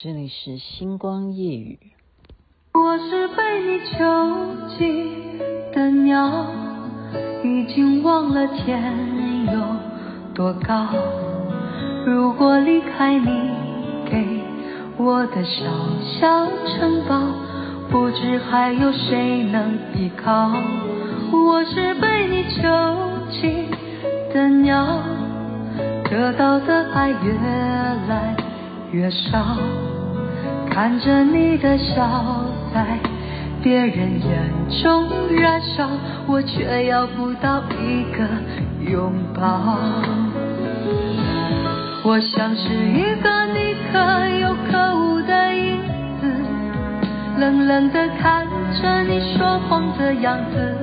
这里是星光夜雨。我是被你囚禁的鸟，已经忘了天有多高。如果离开你给我的小小城堡，不知还有谁能依靠。我是被你囚禁的鸟，得到的爱越来越少。看着你的笑在别人眼中燃烧，我却要不到一个拥抱。我像是一个你可有可无的影子，冷冷的看着你说谎的样子。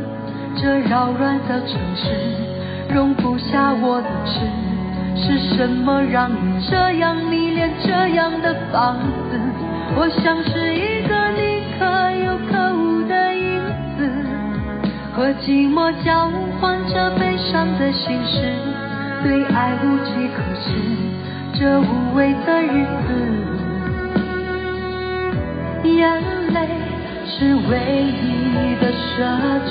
这扰乱的城市容不下我的痴，是什么让你这样迷恋这样的房子？我像是一个你可有可无的影子，和寂寞交换着悲伤的心事，对爱无计可施，这无味的日子，眼泪是唯一的奢侈。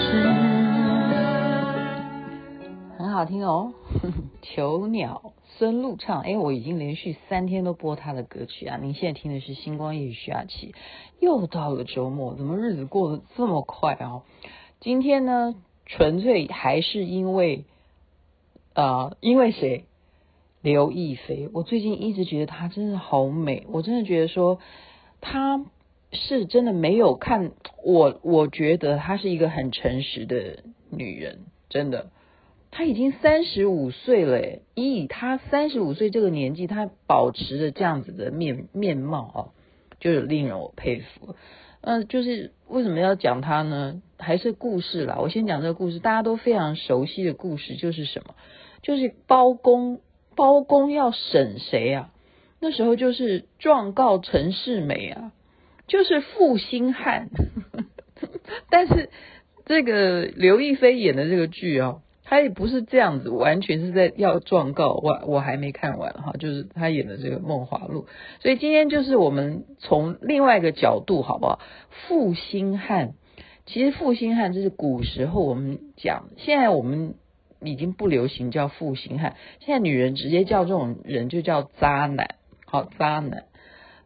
很好听哦，囚鸟。孙露唱，哎，我已经连续三天都播他的歌曲啊！您现在听的是星光夜语徐雅琪，又到了周末，怎么日子过得这么快啊？今天呢，纯粹还是因为，呃，因为谁？刘亦菲。我最近一直觉得她真的好美，我真的觉得说她是真的没有看我，我觉得她是一个很诚实的女人，真的。他已经三十五岁了，诶，以他三十五岁这个年纪，他保持着这样子的面面貌啊，就是令人我佩服。嗯、就是为什么要讲他呢？还是故事啦。我先讲这个故事，大家都非常熟悉的故事，就是什么？就是包公，包公要审谁啊？那时候就是状告陈世美啊，就是负心汉。但是这个刘亦菲演的这个剧啊。他也不是这样子，完全是在要状告我，我还没看完哈，就是他演的这个《梦华录》，所以今天就是我们从另外一个角度，好不好？负心汉，其实负心汉这是古时候我们讲，现在我们已经不流行叫负心汉，现在女人直接叫这种人就叫渣男，好，渣男。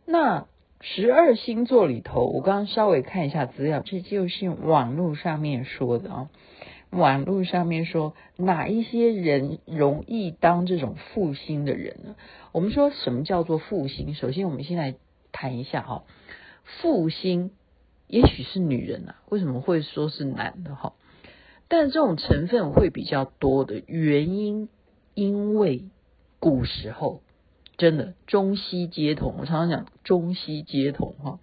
那十二星座里头，我刚刚稍微看一下资料，这就是网络上面说的啊。网络上面说哪一些人容易当这种负心的人呢？我们说什么叫做负心？首先，我们先来谈一下哈，负心也许是女人啊，为什么会说是男的哈？但这种成分会比较多的原因，因为古时候真的中西皆同，我常常讲中西皆同哈。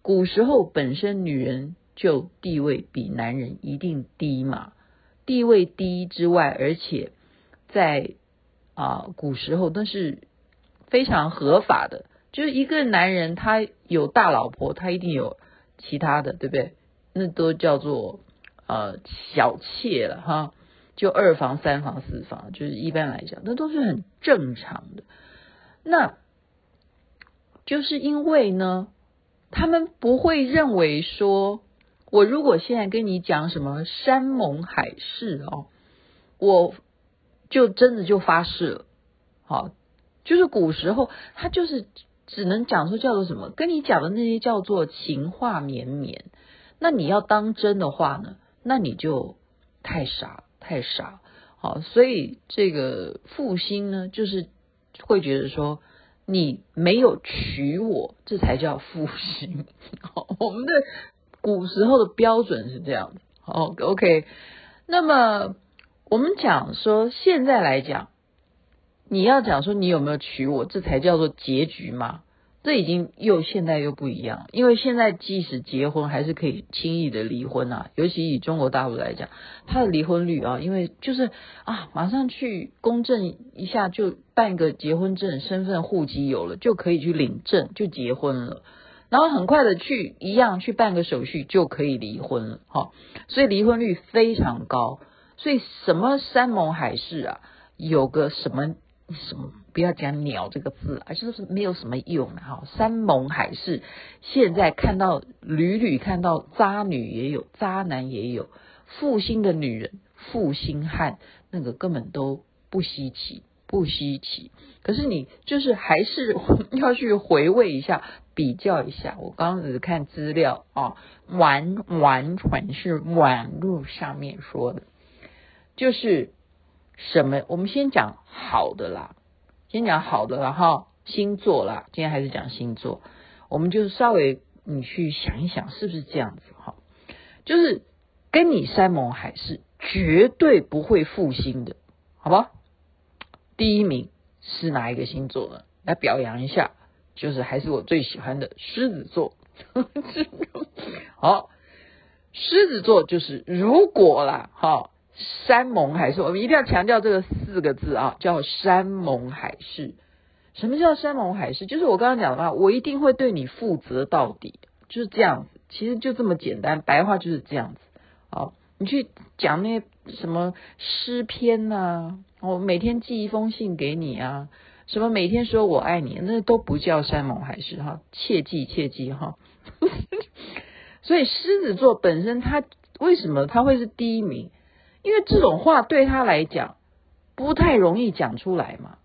古时候本身女人。就地位比男人一定低嘛，地位低之外，而且在啊、古时候那是非常合法的，就是一个男人他有大老婆，他一定有其他的，对不对？那都叫做呃小妾了哈，就二房、三房、四房，就是一般来讲，那都是很正常的。那就是因为呢，他们不会认为说。我如果现在跟你讲什么山盟海誓哦，我就真的就发誓了，好，就是古时候他就是只能讲说叫做什么，跟你讲的那些叫做情话绵绵，那你要当真的话呢，那你就太傻太傻，好，所以这个负心呢，就是会觉得说你没有娶我，这才叫负心，好，我们的。古时候的标准是这样子，好，OK。那么我们讲说，现在来讲，你要讲说你有没有娶我，这才叫做结局嘛？这已经又现在又不一样，因为现在即使结婚，还是可以轻易的离婚啊。尤其以中国大陆来讲，它的离婚率啊，因为就是啊，马上去公证一下，就办个结婚证，身份户籍有了，就可以去领证，就结婚了。然后很快的去一样去办个手续就可以离婚了，哈，所以离婚率非常高。所以什么山盟海誓啊，有个什么什么不要讲鸟这个字而就是没有什么用的哈。山盟海誓，现在看到屡屡看到渣女也有，渣男也有，负心的女人、负心汉，那个根本都不稀奇，不稀奇。可是你就是还是 要去回味一下，比较一下。我刚刚只是看资料啊，完完全是网络上面说的，就是什么？我们先讲好的啦。先讲好的，然后星座啦，今天还是讲星座，我们就稍微你去想一想，是不是这样子哈？就是跟你山盟海誓，绝对不会负心的，好吧？第一名是哪一个星座呢？来表扬一下，就是还是我最喜欢的狮子座。好，狮子座就是如果啦，哈。山盟海誓，我们一定要强调这个四个字啊，叫山盟海誓。什么叫山盟海誓？就是我刚刚讲的话，我一定会对你负责到底，就是这样子。其实就这么简单，白话就是这样子。好，你去讲那些什么诗篇呐、啊，我每天寄一封信给你啊，什么每天说我爱你，那都不叫山盟海誓哈，切记切记哈。所以狮子座本身，他为什么他会是第一名？因为这种话对他来讲不太容易讲出来嘛，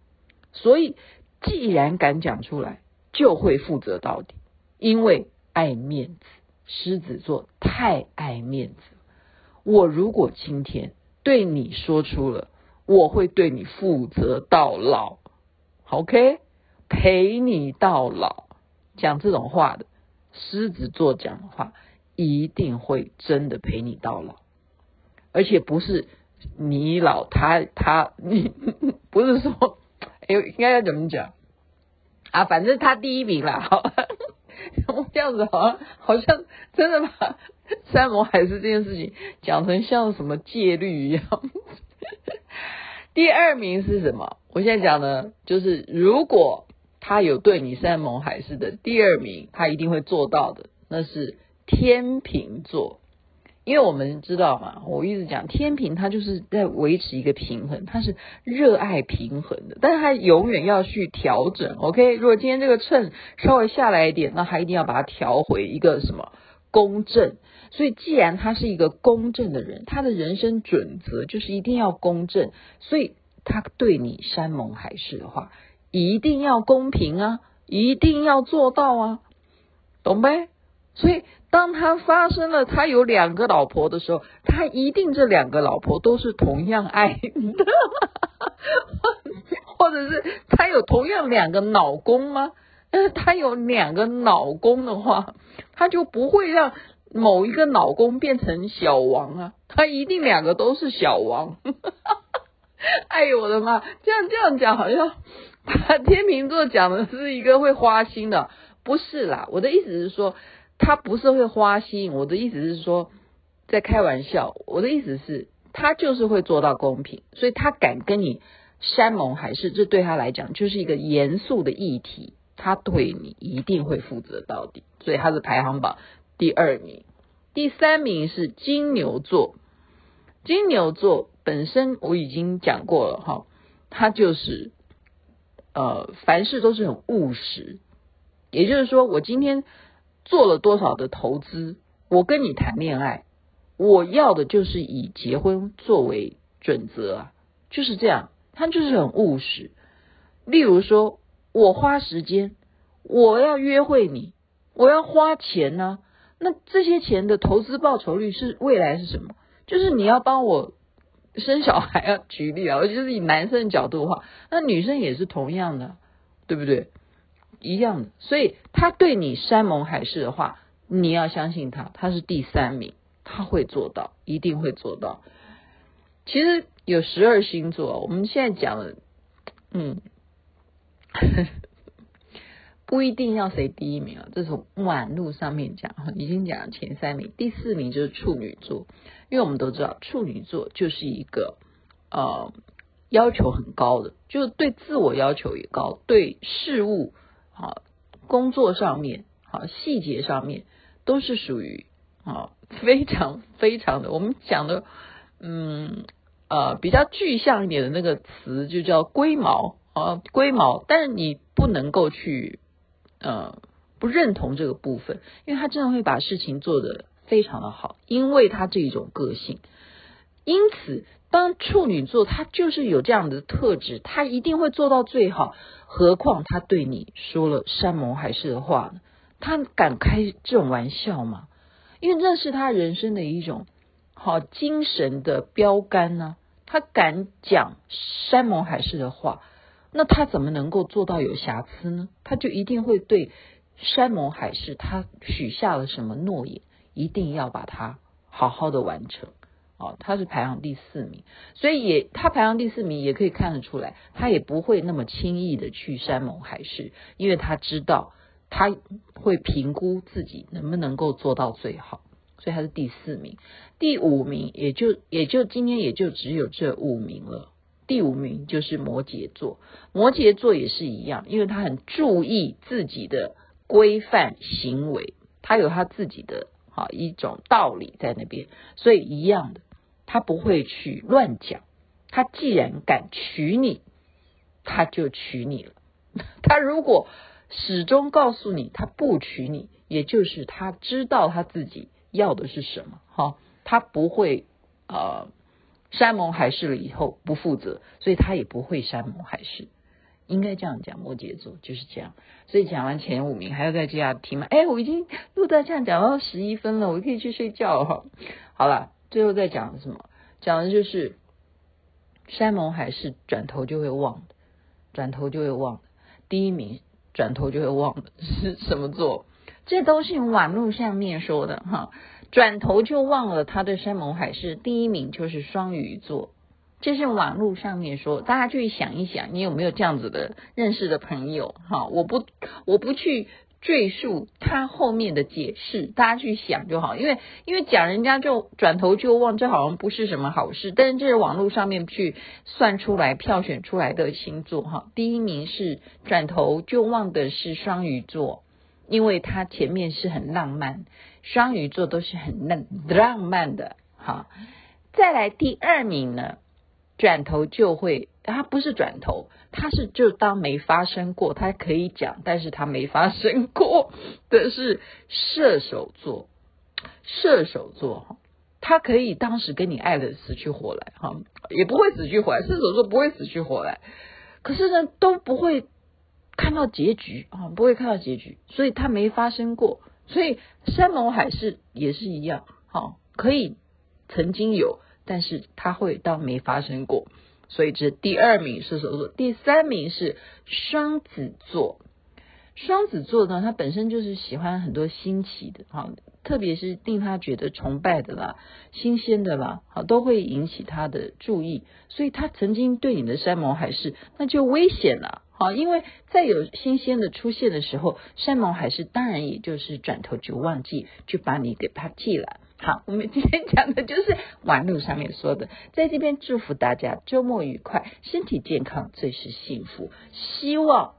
所以既然敢讲出来，就会负责到底。因为爱面子，狮子座太爱面子。我如果今天对你说出了，我会对你负责到老，OK？陪你到老。讲这种话的狮子座讲的话，一定会真的陪你到老。而且不是你老他他你 不是说哎，应该要怎么讲啊？反正他第一名啦，好，这样子好像好像真的把山盟海誓这件事情讲成像什么戒律一样。第二名是什么？我现在讲的就是如果他有对你山盟海誓的，第二名他一定会做到的，那是天秤座。因为我们知道嘛，我一直讲天平，他就是在维持一个平衡，他是热爱平衡的，但是他永远要去调整。OK，如果今天这个秤稍微下来一点，那他一定要把它调回一个什么公正。所以，既然他是一个公正的人，他的人生准则就是一定要公正。所以，他对你山盟海誓的话，一定要公平啊，一定要做到啊，懂呗？所以。当他发生了他有两个老婆的时候，他一定这两个老婆都是同样爱你的，或者是他有同样两个老公吗？但是他有两个老公的话，他就不会让某一个老公变成小王啊，他一定两个都是小王。哎呦我的妈！这样这样讲好像他天秤座讲的是一个会花心的，不是啦。我的意思是说。他不是会花心，我的意思是说，在开玩笑。我的意思是，他就是会做到公平，所以他敢跟你山盟海誓，这对他来讲就是一个严肃的议题。他对你一定会负责到底，所以他是排行榜第二名。第三名是金牛座，金牛座本身我已经讲过了哈，他就是呃，凡事都是很务实，也就是说，我今天。做了多少的投资？我跟你谈恋爱，我要的就是以结婚作为准则啊，就是这样。他就是很务实。例如说，我花时间，我要约会你，我要花钱呢、那这些钱的投资报酬率是未来是什么？就是你要帮我生小孩啊。举例啊，我就是以男生的角度的话，那女生也是同样的，对不对？一样的，所以他对你山盟海誓的话，你要相信他，他是第三名，他会做到，一定会做到。其实有十二星座，我们现在讲的，嗯，不一定要谁第一名啊，这是网络上面讲，已经讲前三名，第四名就是处女座，因为我们都知道处女座就是一个呃要求很高的，就是对自我要求也高，对事物。啊，工作上面，啊细节上面都是属于啊非常非常的，我们讲的嗯呃比较具象一点的那个词就叫龟毛啊，龟毛，但是你不能够去呃不认同这个部分，因为他真的会把事情做得非常的好，因为他这一种个性。因此，当处女座，他就是有这样的特质，他一定会做到最好。何况他对你说了山盟海誓的话呢？他敢开这种玩笑吗？因为那是他人生的一种好精神的标杆呢、他敢讲山盟海誓的话。那他怎么能够做到有瑕疵呢？他就一定会对山盟海誓，他许下了什么诺言，一定要把它好好的完成。哦，他是排行第四名，所以也他排行第四名也可以看得出来，他也不会那么轻易的去山盟海誓，因为他知道他会评估自己能不能够做到最好，所以他是第四名。第五名也就也就今天也就只有这五名了。第五名就是摩羯座，摩羯座也是一样，因为他很注意自己的规范行为，他有他自己的哈一种道理在那边，所以一样的，他不会去乱讲。他既然敢娶你，他就娶你了。他如果始终告诉你他不娶你，也就是他知道他自己要的是什么，哈，他不会呃。山盟海誓了以后不负责，所以他也不会山盟海誓，应该这样讲。摩羯座就是这样。所以讲完前五名，还要再接下听吗？哎，我已经录到这样讲到十一分了，我可以去睡觉了哈。好了，最后再讲什么？讲的就是山盟海誓，转头就会忘的，转头就会忘的。第一名转头就会忘的是什么座？这都是网络上面说的哈。转头就忘了他的山盟海誓，第一名就是双鱼座，这是网络上面说，大家去想一想，你有没有这样子的认识的朋友？哈，我不我不去赘述他后面的解释，大家去想就好，因为因为讲人家就转头就忘，这好像不是什么好事，但是这是网络上面去算出来票选出来的星座哈，第一名是转头就忘的是双鱼座，因为他前面是很浪漫。双鱼座都是很浪浪漫的，好，再来第二名呢，转头就会，他不是转头，他是就当没发生过，他可以讲，但是他没发生过 的是射手座，射手座哈，他可以当时跟你爱的死去活来哈，也不会死去活来，射手座不会死去活来，可是呢都不会看到结局啊，不会看到结局，所以他没发生过。所以山盟海誓也是一样，好，可以曾经有，但是他会当没发生过。所以这第二名射手座，第三名是双子座。双子座呢，他本身就是喜欢很多新奇的，哈，特别是令他觉得崇拜的啦、新鲜的啦，好，都会引起他的注意。所以他曾经对你的山盟海誓，那就危险了。好，因为在有新鲜的出现的时候，山盟海誓当然也就是转头就忘记，就把你给他记了。好，我们今天讲的就是网络上面说的，在这边祝福大家周末愉快，身体健康最是幸福。希望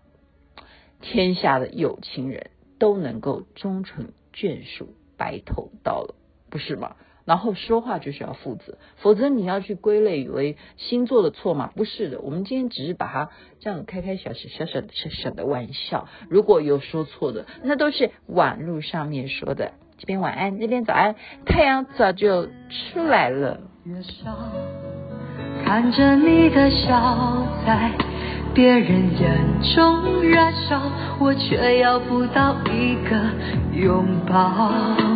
天下的有情人都能够终成眷属，白头到老，不是吗？然后说话就是要负责，否则你要去归类为星座的错吗？不是的，我们今天只是把它这样开开小小小小小小的玩笑。如果有说错的，那都是网络上面说的。这边晚安，那边早安，太阳早就出来了。月上看着你的笑，在别人眼中燃烧，我却要不到一个拥抱。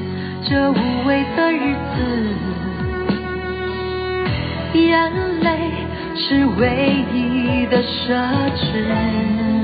这无味的日子，眼泪是唯一的奢侈。